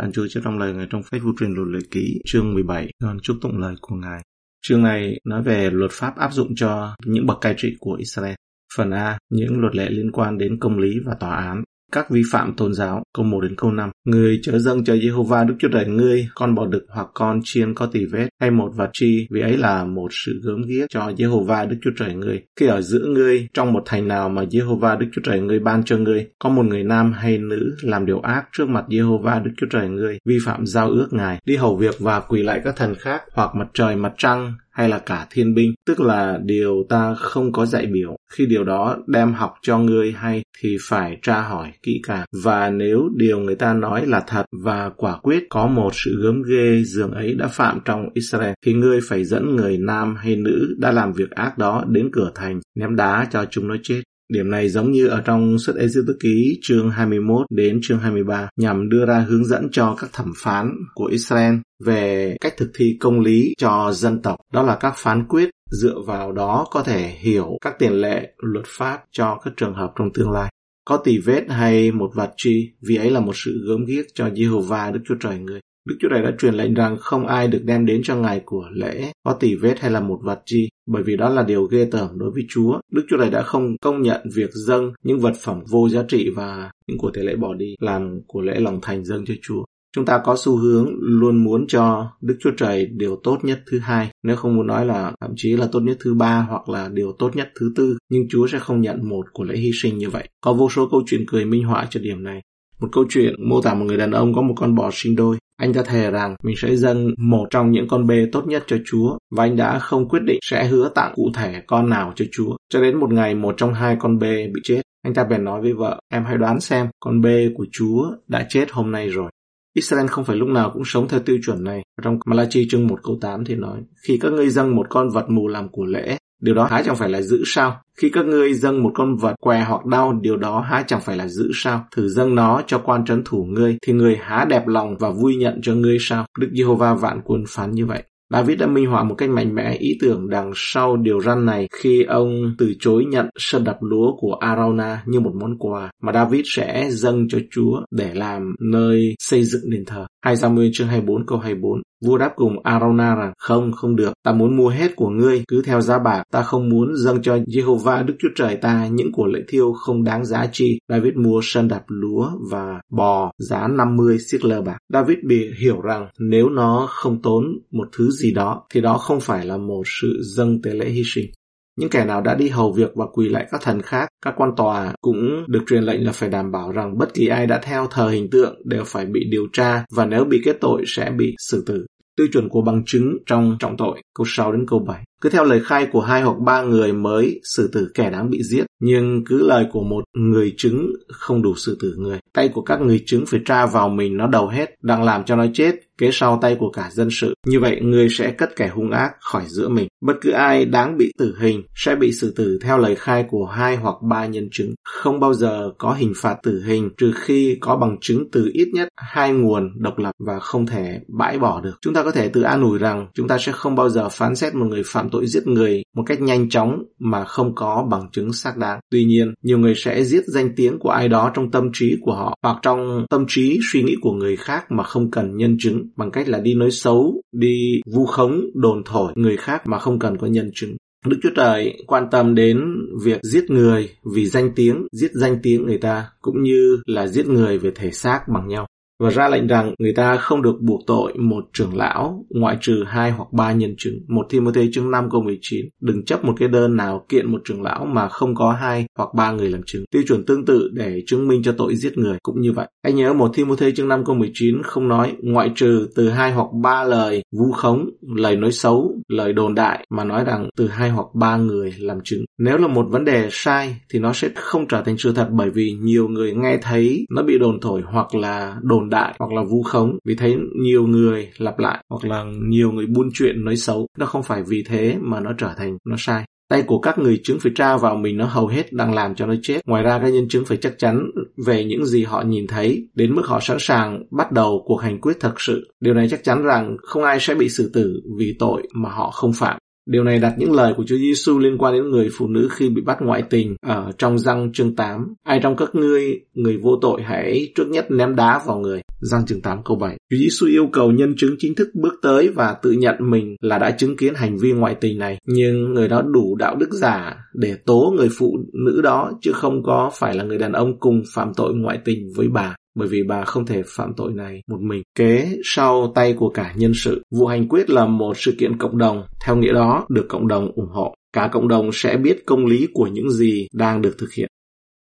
An Chúa cho trong lời Ngài trong phép vô truyền luật lệ ký chương 17, con chúc tụng lời của Ngài. Chương này nói về luật pháp áp dụng cho những bậc cai trị của Israel. Phần A, những luật lệ liên quan đến công lý và tòa án các vi phạm tôn giáo, câu 1 đến câu 5. Người chớ dâng cho Jehovah Đức Chúa Trời ngươi con bò đực hoặc con chiên có tỳ vết hay một vật chi, vì ấy là một sự gớm ghiếc cho Jehovah Đức Chúa Trời ngươi. Khi ở giữa ngươi, trong một thành nào mà Jehovah Đức Chúa Trời ngươi ban cho ngươi, có một người nam hay nữ làm điều ác trước mặt Jehovah Đức Chúa Trời ngươi, vi phạm giao ước Ngài, đi hầu việc và quỳ lại các thần khác, hoặc mặt trời, mặt trăng, hay là cả thiên binh, tức là điều ta không có dạy biểu. Khi điều đó đem học cho ngươi hay thì phải tra hỏi kỹ càng. Và nếu điều người ta nói là thật và quả quyết có một sự gớm ghê dường ấy đã phạm trong Israel, thì ngươi phải dẫn người nam hay nữ đã làm việc ác đó đến cửa thành, ném đá cho chúng nó chết. Điểm này giống như ở trong xuất ê tư ký chương 21 đến chương 23 nhằm đưa ra hướng dẫn cho các thẩm phán của Israel về cách thực thi công lý cho dân tộc. Đó là các phán quyết dựa vào đó có thể hiểu các tiền lệ luật pháp cho các trường hợp trong tương lai. Có tỳ vết hay một vật chi, vì ấy là một sự gớm ghiếc cho Jehovah Đức Chúa Trời người. Đức Chúa Trời đã truyền lệnh rằng không ai được đem đến cho ngài của lễ có tỉ vết hay là một vật chi, bởi vì đó là điều ghê tởm đối với Chúa. Đức Chúa Trời đã không công nhận việc dâng những vật phẩm vô giá trị và những của thể lễ bỏ đi làm của lễ lòng thành dâng cho Chúa. Chúng ta có xu hướng luôn muốn cho Đức Chúa Trời điều tốt nhất thứ hai, nếu không muốn nói là thậm chí là tốt nhất thứ ba hoặc là điều tốt nhất thứ tư, nhưng Chúa sẽ không nhận một của lễ hy sinh như vậy. Có vô số câu chuyện cười minh họa cho điểm này. Một câu chuyện mô tả một người đàn ông có một con bò sinh đôi. Anh ta thề rằng mình sẽ dâng một trong những con bê tốt nhất cho Chúa và anh đã không quyết định sẽ hứa tặng cụ thể con nào cho Chúa. Cho đến một ngày một trong hai con bê bị chết. Anh ta bèn nói với vợ, em hãy đoán xem con bê của Chúa đã chết hôm nay rồi. Israel không phải lúc nào cũng sống theo tiêu chuẩn này. Trong Malachi chương 1 câu 8 thì nói, khi các ngươi dâng một con vật mù làm của lễ, điều đó há chẳng phải là giữ sao? Khi các ngươi dâng một con vật què hoặc đau, điều đó há chẳng phải là giữ sao? Thử dâng nó cho quan trấn thủ ngươi, thì người há đẹp lòng và vui nhận cho ngươi sao? Đức Giê-hô-va vạn quân phán như vậy. David đã minh họa một cách mạnh mẽ ý tưởng đằng sau điều răn này khi ông từ chối nhận sân đập lúa của Arauna như một món quà mà David sẽ dâng cho Chúa để làm nơi xây dựng đền thờ. 2 Samuel chương 24 câu 24 Vua đáp cùng Arona rằng không, không được, ta muốn mua hết của ngươi, cứ theo giá bạc, ta không muốn dâng cho Jehovah Đức Chúa Trời ta những của lễ thiêu không đáng giá chi. David mua sân đạp lúa và bò giá 50 siết lơ bạc. David bị hiểu rằng nếu nó không tốn một thứ gì đó, thì đó không phải là một sự dâng tế lễ hy sinh. Những kẻ nào đã đi hầu việc và quỳ lại các thần khác, các quan tòa cũng được truyền lệnh là phải đảm bảo rằng bất kỳ ai đã theo thờ hình tượng đều phải bị điều tra và nếu bị kết tội sẽ bị xử tử. Tiêu chuẩn của bằng chứng trong trọng tội, câu 6 đến câu 7. Cứ theo lời khai của hai hoặc ba người mới xử tử kẻ đáng bị giết, nhưng cứ lời của một người chứng không đủ xử tử người. Tay của các người chứng phải tra vào mình nó đầu hết, đang làm cho nó chết, kế sau tay của cả dân sự. Như vậy, người sẽ cất kẻ hung ác khỏi giữa mình. Bất cứ ai đáng bị tử hình sẽ bị xử tử theo lời khai của hai hoặc ba nhân chứng. Không bao giờ có hình phạt tử hình trừ khi có bằng chứng từ ít nhất hai nguồn độc lập và không thể bãi bỏ được. Chúng ta có thể tự an ủi rằng chúng ta sẽ không bao giờ phán xét một người phạm tội giết người một cách nhanh chóng mà không có bằng chứng xác đáng. Tuy nhiên, nhiều người sẽ giết danh tiếng của ai đó trong tâm trí của họ hoặc trong tâm trí suy nghĩ của người khác mà không cần nhân chứng bằng cách là đi nói xấu, đi vu khống, đồn thổi người khác mà không cần có nhân chứng. Đức Chúa Trời quan tâm đến việc giết người vì danh tiếng, giết danh tiếng người ta, cũng như là giết người về thể xác bằng nhau và ra lệnh rằng người ta không được buộc tội một trưởng lão ngoại trừ hai hoặc ba nhân chứng. Một Timothy chương 5 câu 19. Đừng chấp một cái đơn nào kiện một trưởng lão mà không có hai hoặc ba người làm chứng. Tiêu chuẩn tương tự để chứng minh cho tội giết người cũng như vậy. Anh nhớ một Timothy chương 5 câu 19 không nói ngoại trừ từ hai hoặc ba lời vu khống, lời nói xấu, lời đồn đại mà nói rằng từ hai hoặc ba người làm chứng. Nếu là một vấn đề sai thì nó sẽ không trở thành sự thật bởi vì nhiều người nghe thấy nó bị đồn thổi hoặc là đồn đại hoặc là vu khống. Vì thấy nhiều người lặp lại hoặc là nhiều người buôn chuyện nói xấu. Nó không phải vì thế mà nó trở thành, nó sai. Tay của các người chứng phải tra vào mình, nó hầu hết đang làm cho nó chết. Ngoài ra các nhân chứng phải chắc chắn về những gì họ nhìn thấy, đến mức họ sẵn sàng bắt đầu cuộc hành quyết thật sự. Điều này chắc chắn rằng không ai sẽ bị xử tử vì tội mà họ không phạm. Điều này đặt những lời của Chúa Giêsu liên quan đến người phụ nữ khi bị bắt ngoại tình ở trong răng chương 8. Ai trong các ngươi, người vô tội hãy trước nhất ném đá vào người. Răng chương 8 câu 7. Chúa Giêsu yêu cầu nhân chứng chính thức bước tới và tự nhận mình là đã chứng kiến hành vi ngoại tình này. Nhưng người đó đủ đạo đức giả để tố người phụ nữ đó chứ không có phải là người đàn ông cùng phạm tội ngoại tình với bà bởi vì bà không thể phạm tội này một mình. Kế sau tay của cả nhân sự, vụ hành quyết là một sự kiện cộng đồng, theo nghĩa đó được cộng đồng ủng hộ. Cả cộng đồng sẽ biết công lý của những gì đang được thực hiện.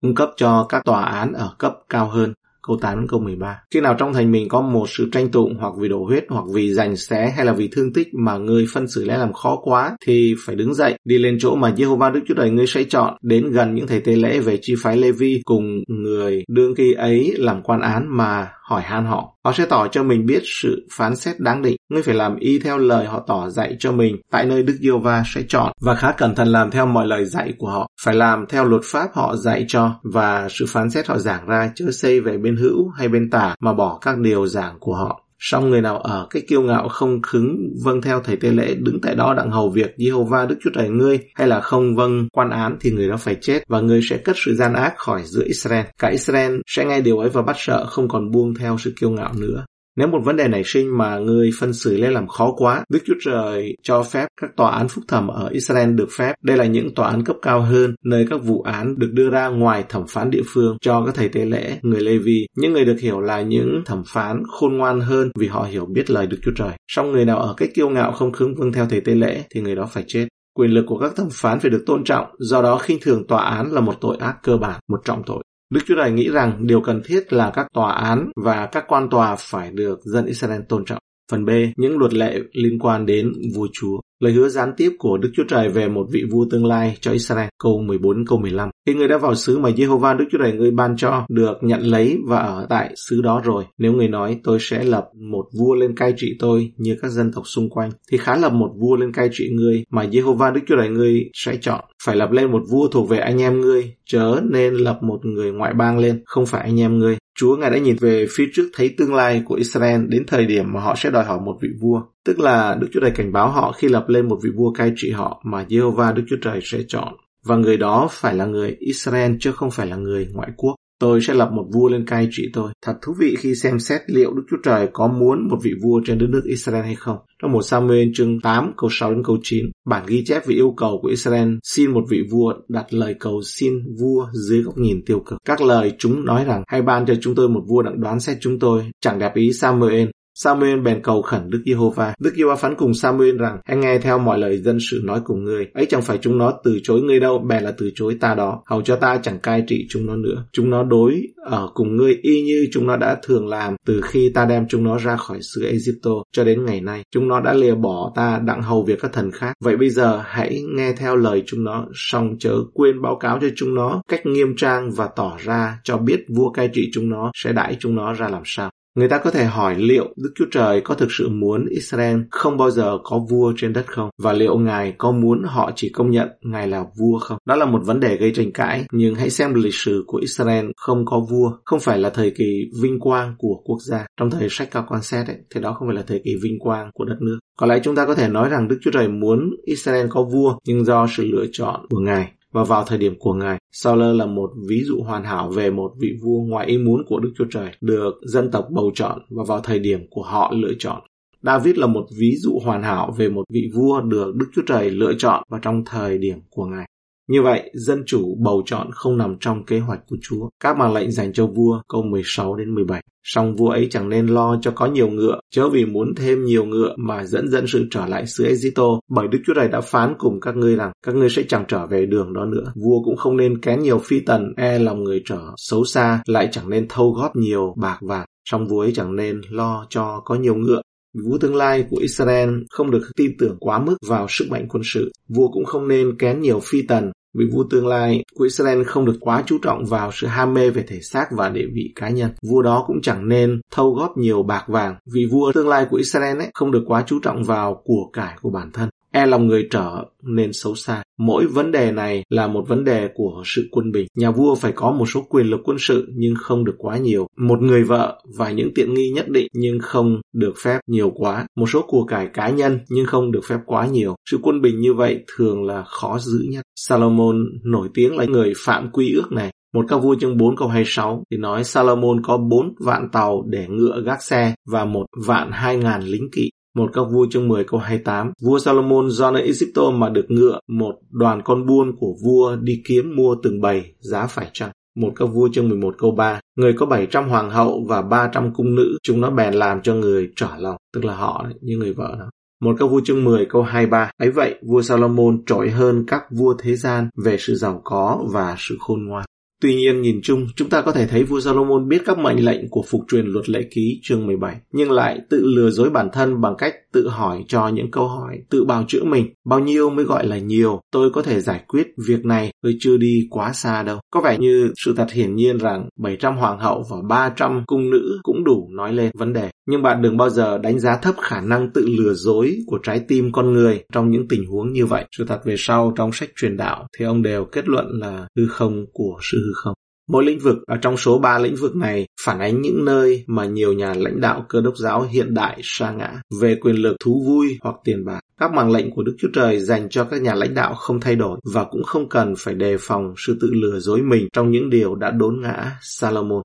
Cung cấp cho các tòa án ở cấp cao hơn câu 8 câu 13. Khi nào trong thành mình có một sự tranh tụng hoặc vì đổ huyết hoặc vì giành xé hay là vì thương tích mà người phân xử lẽ làm khó quá thì phải đứng dậy, đi lên chỗ mà Jehovah Đức Chúa Trời ngươi sẽ chọn, đến gần những thầy tế lễ về chi phái Levi cùng người đương kỳ ấy làm quan án mà hỏi han họ. Họ sẽ tỏ cho mình biết sự phán xét đáng định. Ngươi phải làm y theo lời họ tỏ dạy cho mình tại nơi Đức Yêu va sẽ chọn và khá cẩn thận làm theo mọi lời dạy của họ. Phải làm theo luật pháp họ dạy cho và sự phán xét họ giảng ra chớ xây về bên hữu hay bên tả mà bỏ các điều giảng của họ. Song người nào ở cái kiêu ngạo không khứng vâng theo thầy tế lễ, đứng tại đó đặng hầu việc Jehovah Đức Chúa Trời ngươi, hay là không vâng quan án thì người đó phải chết và ngươi sẽ cất sự gian ác khỏi giữa Israel. Cả Israel sẽ nghe điều ấy và bắt sợ, không còn buông theo sự kiêu ngạo nữa. Nếu một vấn đề nảy sinh mà người phân xử lên làm khó quá, Đức Chúa Trời cho phép các tòa án phúc thẩm ở Israel được phép. Đây là những tòa án cấp cao hơn, nơi các vụ án được đưa ra ngoài thẩm phán địa phương cho các thầy tế lễ, người Lê Vi. Những người được hiểu là những thẩm phán khôn ngoan hơn vì họ hiểu biết lời Đức Chúa Trời. Song người nào ở cách kiêu ngạo không khứng vâng theo thầy tế lễ thì người đó phải chết. Quyền lực của các thẩm phán phải được tôn trọng, do đó khinh thường tòa án là một tội ác cơ bản, một trọng tội. Đức Chúa Trời nghĩ rằng điều cần thiết là các tòa án và các quan tòa phải được dân Israel tôn trọng. Phần B, những luật lệ liên quan đến vua chúa. Lời hứa gián tiếp của Đức Chúa Trời về một vị vua tương lai cho Israel, câu 14 câu 15. Khi người đã vào xứ mà Jehovah Đức Chúa Trời người ban cho, được nhận lấy và ở tại xứ đó rồi, nếu người nói tôi sẽ lập một vua lên cai trị tôi như các dân tộc xung quanh, thì khá lập một vua lên cai trị ngươi mà Jehovah Đức Chúa Trời ngươi sẽ chọn. Phải lập lên một vua thuộc về anh em ngươi, chớ nên lập một người ngoại bang lên, không phải anh em ngươi. Chúa Ngài đã nhìn về phía trước thấy tương lai của Israel đến thời điểm mà họ sẽ đòi hỏi một vị vua. Tức là Đức Chúa Trời cảnh báo họ khi lập lên một vị vua cai trị họ mà Jehovah Đức Chúa Trời sẽ chọn. Và người đó phải là người Israel chứ không phải là người ngoại quốc. Tôi sẽ lập một vua lên cai trị tôi. Thật thú vị khi xem xét liệu Đức Chúa Trời có muốn một vị vua trên đất nước Israel hay không. Trong một Samuel chương 8 câu 6 đến câu 9, bản ghi chép về yêu cầu của Israel xin một vị vua đặt lời cầu xin vua dưới góc nhìn tiêu cực. Các lời chúng nói rằng hãy ban cho chúng tôi một vua đặng đoán xét chúng tôi. Chẳng đẹp ý Samuel Samuel bèn cầu khẩn Đức Giê-hô-va. Đức Giê-hô-va phán cùng Samuel rằng, hãy nghe theo mọi lời dân sự nói cùng ngươi. Ấy chẳng phải chúng nó từ chối ngươi đâu, bèn là từ chối ta đó. Hầu cho ta chẳng cai trị chúng nó nữa. Chúng nó đối ở cùng ngươi y như chúng nó đã thường làm từ khi ta đem chúng nó ra khỏi xứ Egypto cho đến ngày nay. Chúng nó đã lìa bỏ ta đặng hầu việc các thần khác. Vậy bây giờ hãy nghe theo lời chúng nó, song chớ quên báo cáo cho chúng nó cách nghiêm trang và tỏ ra cho biết vua cai trị chúng nó sẽ đãi chúng nó ra làm sao. Người ta có thể hỏi liệu Đức Chúa Trời có thực sự muốn Israel không bao giờ có vua trên đất không? Và liệu Ngài có muốn họ chỉ công nhận Ngài là vua không? Đó là một vấn đề gây tranh cãi, nhưng hãy xem lịch sử của Israel không có vua, không phải là thời kỳ vinh quang của quốc gia. Trong thời sách cao quan xét ấy, thì đó không phải là thời kỳ vinh quang của đất nước. Có lẽ chúng ta có thể nói rằng Đức Chúa Trời muốn Israel có vua, nhưng do sự lựa chọn của Ngài và vào thời điểm của Ngài. Sauler là một ví dụ hoàn hảo về một vị vua ngoài ý muốn của Đức Chúa Trời, được dân tộc bầu chọn và vào thời điểm của họ lựa chọn. David là một ví dụ hoàn hảo về một vị vua được Đức Chúa Trời lựa chọn và trong thời điểm của Ngài. Như vậy, dân chủ bầu chọn không nằm trong kế hoạch của Chúa. Các mà lệnh dành cho vua, câu 16 đến 17. Song vua ấy chẳng nên lo cho có nhiều ngựa, chớ vì muốn thêm nhiều ngựa mà dẫn dân sự trở lại xứ Egypto, bởi Đức Chúa Trời đã phán cùng các ngươi rằng các ngươi sẽ chẳng trở về đường đó nữa. Vua cũng không nên kén nhiều phi tần, e lòng người trở xấu xa, lại chẳng nên thâu góp nhiều bạc vàng. Song vua ấy chẳng nên lo cho có nhiều ngựa, Vua tương lai của Israel không được tin tưởng quá mức vào sức mạnh quân sự. Vua cũng không nên kén nhiều phi tần, vị vua tương lai của Israel không được quá chú trọng vào sự ham mê về thể xác và địa vị cá nhân. Vua đó cũng chẳng nên thâu góp nhiều bạc vàng. Vị vua tương lai của Israel ấy không được quá chú trọng vào của cải của bản thân e lòng người trở nên xấu xa. Mỗi vấn đề này là một vấn đề của sự quân bình. Nhà vua phải có một số quyền lực quân sự, nhưng không được quá nhiều. Một người vợ và những tiện nghi nhất định, nhưng không được phép nhiều quá. Một số của cải cá nhân, nhưng không được phép quá nhiều. Sự quân bình như vậy thường là khó giữ nhất. Salomon nổi tiếng là người phạm quy ước này. Một các vua chương 4 câu 26 thì nói Salomon có 4 vạn tàu để ngựa gác xe và một vạn hai ngàn lính kỵ. Một các vua chương 10 câu 28, vua Salomon do nơi Egypto mà được ngựa, một đoàn con buôn của vua đi kiếm mua từng bầy, giá phải chăng. Một các vua chương 11 câu 3, người có 700 hoàng hậu và 300 cung nữ, chúng nó bèn làm cho người trở lòng, tức là họ đấy, như người vợ đó. Một các vua chương 10 câu 23, ấy vậy vua Salomon trội hơn các vua thế gian về sự giàu có và sự khôn ngoan. Tuy nhiên nhìn chung, chúng ta có thể thấy vua Salomon biết các mệnh lệnh của phục truyền luật lệ ký chương 17, nhưng lại tự lừa dối bản thân bằng cách tự hỏi cho những câu hỏi, tự bào chữa mình. Bao nhiêu mới gọi là nhiều, tôi có thể giải quyết việc này, tôi chưa đi quá xa đâu. Có vẻ như sự thật hiển nhiên rằng 700 hoàng hậu và 300 cung nữ cũng đủ nói lên vấn đề. Nhưng bạn đừng bao giờ đánh giá thấp khả năng tự lừa dối của trái tim con người trong những tình huống như vậy. Sự thật về sau trong sách truyền đạo thì ông đều kết luận là hư không của sự hư không. Mỗi lĩnh vực, ở trong số ba lĩnh vực này, phản ánh những nơi mà nhiều nhà lãnh đạo cơ đốc giáo hiện đại sa ngã về quyền lực, thú vui hoặc tiền bạc. Các mạng lệnh của Đức Chúa Trời dành cho các nhà lãnh đạo không thay đổi và cũng không cần phải đề phòng sự tự lừa dối mình trong những điều đã đốn ngã Salomon.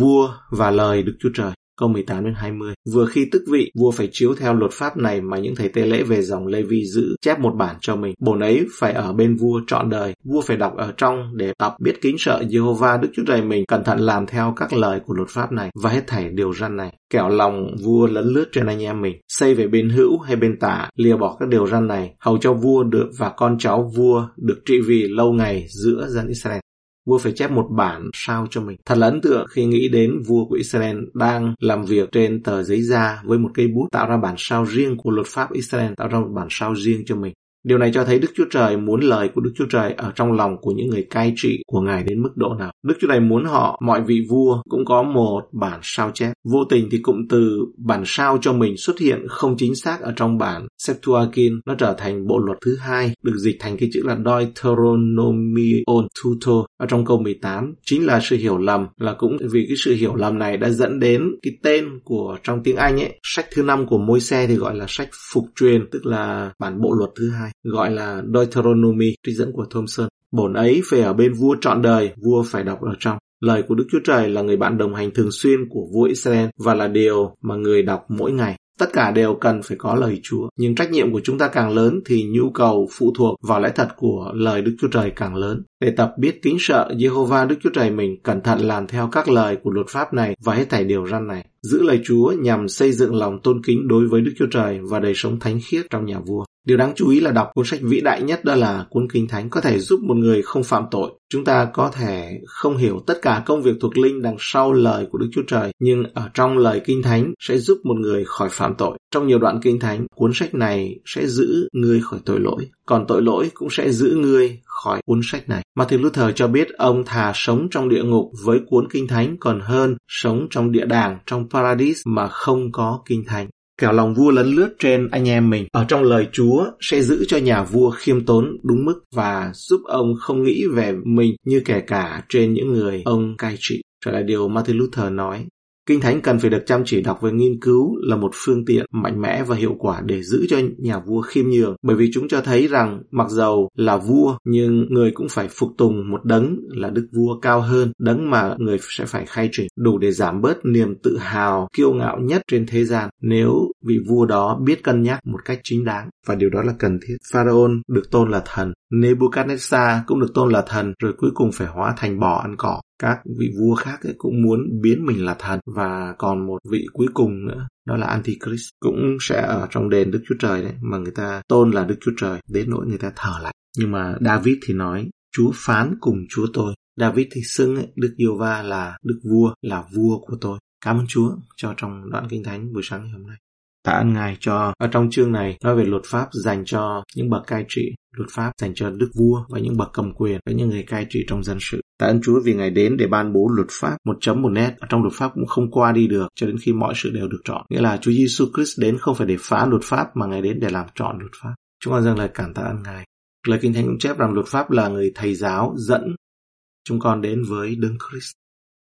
Vua và lời Đức Chúa Trời câu 18 đến 20. Vừa khi tức vị, vua phải chiếu theo luật pháp này mà những thầy tế lễ về dòng Lê Vi giữ chép một bản cho mình. Bổn ấy phải ở bên vua trọn đời. Vua phải đọc ở trong để tập biết kính sợ Jehovah Đức Chúa Trời mình, cẩn thận làm theo các lời của luật pháp này và hết thảy điều răn này. Kẻo lòng vua lấn lướt trên anh em mình, xây về bên hữu hay bên tả, lìa bỏ các điều răn này, hầu cho vua được và con cháu vua được trị vì lâu ngày giữa dân Israel vua phải chép một bản sao cho mình. Thật là ấn tượng khi nghĩ đến vua của Israel đang làm việc trên tờ giấy da với một cây bút tạo ra bản sao riêng của luật pháp Israel, tạo ra một bản sao riêng cho mình. Điều này cho thấy Đức Chúa Trời muốn lời của Đức Chúa Trời ở trong lòng của những người cai trị của Ngài đến mức độ nào. Đức Chúa Trời muốn họ, mọi vị vua cũng có một bản sao chép. Vô tình thì cụm từ bản sao cho mình xuất hiện không chính xác ở trong bản Septuagint. Nó trở thành bộ luật thứ hai, được dịch thành cái chữ là Deuteronomion Tuto ở trong câu 18. Chính là sự hiểu lầm, là cũng vì cái sự hiểu lầm này đã dẫn đến cái tên của trong tiếng Anh ấy. Sách thứ năm của môi xe thì gọi là sách phục truyền, tức là bản bộ luật thứ hai gọi là Deuteronomy, trích dẫn của Thomson. Bổn ấy phải ở bên vua trọn đời, vua phải đọc ở trong. Lời của Đức Chúa Trời là người bạn đồng hành thường xuyên của vua Israel và là điều mà người đọc mỗi ngày. Tất cả đều cần phải có lời Chúa, nhưng trách nhiệm của chúng ta càng lớn thì nhu cầu phụ thuộc vào lẽ thật của lời Đức Chúa Trời càng lớn. Để tập biết kính sợ Jehovah Đức Chúa Trời mình, cẩn thận làm theo các lời của luật pháp này và hết thảy điều răn này. Giữ lời Chúa nhằm xây dựng lòng tôn kính đối với Đức Chúa Trời và đời sống thánh khiết trong nhà vua. Điều đáng chú ý là đọc cuốn sách vĩ đại nhất đó là cuốn Kinh Thánh có thể giúp một người không phạm tội. Chúng ta có thể không hiểu tất cả công việc thuộc linh đằng sau lời của Đức Chúa Trời, nhưng ở trong lời Kinh Thánh sẽ giúp một người khỏi phạm tội. Trong nhiều đoạn Kinh Thánh, cuốn sách này sẽ giữ người khỏi tội lỗi, còn tội lỗi cũng sẽ giữ người khỏi cuốn sách này. Martin Luther cho biết ông thà sống trong địa ngục với cuốn Kinh Thánh còn hơn sống trong địa đàng trong Paradis mà không có Kinh Thánh kẻo lòng vua lấn lướt trên anh em mình. Ở trong lời Chúa sẽ giữ cho nhà vua khiêm tốn đúng mức và giúp ông không nghĩ về mình như kẻ cả trên những người ông cai trị. Trở lại điều Martin Luther nói, Kinh Thánh cần phải được chăm chỉ đọc và nghiên cứu là một phương tiện mạnh mẽ và hiệu quả để giữ cho nhà vua khiêm nhường, bởi vì chúng cho thấy rằng mặc dầu là vua nhưng người cũng phải phục tùng một đấng là đức vua cao hơn, đấng mà người sẽ phải khai trình, đủ để giảm bớt niềm tự hào, kiêu ngạo nhất trên thế gian. Nếu vị vua đó biết cân nhắc một cách chính đáng và điều đó là cần thiết. Pharaoh được tôn là thần, Nebuchadnezzar cũng được tôn là thần rồi cuối cùng phải hóa thành bò ăn cỏ các vị vua khác ấy cũng muốn biến mình là thần và còn một vị cuối cùng nữa đó là Antichrist cũng sẽ ở trong đền Đức Chúa Trời đấy mà người ta tôn là Đức Chúa Trời đến nỗi người ta thở lại nhưng mà David thì nói Chúa phán cùng Chúa tôi David thì xưng ấy, Đức Yêu Va là Đức Vua là vua của tôi Cảm ơn Chúa cho trong đoạn kinh thánh buổi sáng ngày hôm nay. Tạ ơn Ngài cho ở trong chương này nói về luật pháp dành cho những bậc cai trị, luật pháp dành cho đức vua và những bậc cầm quyền và những người cai trị trong dân sự. Tạ ơn Chúa vì Ngài đến để ban bố luật pháp một chấm một nét ở trong luật pháp cũng không qua đi được cho đến khi mọi sự đều được chọn. Nghĩa là Chúa Giêsu Christ đến không phải để phá luật pháp mà Ngài đến để làm chọn luật pháp. Chúng con dâng lời cảm tạ ơn Ngài. Lời Kinh Thánh cũng chép rằng luật pháp là người thầy giáo dẫn chúng con đến với Đấng Christ.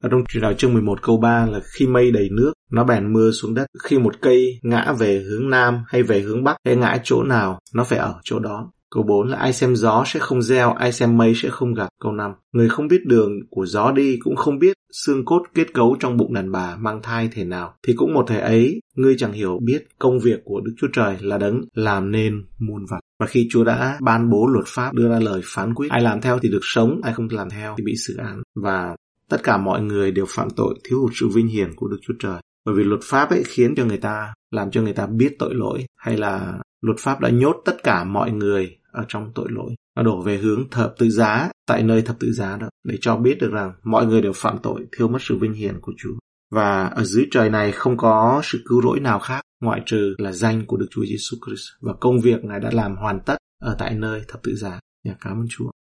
Ở trong truyền đạo chương 11 câu 3 là khi mây đầy nước, nó bèn mưa xuống đất. Khi một cây ngã về hướng Nam hay về hướng Bắc hay ngã chỗ nào, nó phải ở chỗ đó. Câu 4 là ai xem gió sẽ không gieo, ai xem mây sẽ không gặp. Câu 5, người không biết đường của gió đi cũng không biết xương cốt kết cấu trong bụng đàn bà mang thai thể nào. Thì cũng một thể ấy, ngươi chẳng hiểu biết công việc của Đức Chúa Trời là đấng làm nên muôn vật. Và khi Chúa đã ban bố luật pháp đưa ra lời phán quyết, ai làm theo thì được sống, ai không làm theo thì bị xử án. Và tất cả mọi người đều phạm tội thiếu hụt sự vinh hiển của Đức Chúa Trời. Bởi vì luật pháp ấy khiến cho người ta, làm cho người ta biết tội lỗi, hay là luật pháp đã nhốt tất cả mọi người ở trong tội lỗi. Nó đổ về hướng thập tự giá, tại nơi thập tự giá đó, để cho biết được rằng mọi người đều phạm tội thiếu mất sự vinh hiển của Chúa. Và ở dưới trời này không có sự cứu rỗi nào khác, ngoại trừ là danh của Đức Chúa Giêsu Christ và công việc Ngài đã làm hoàn tất ở tại nơi thập tự giá. Nhà cảm ơn Chúa.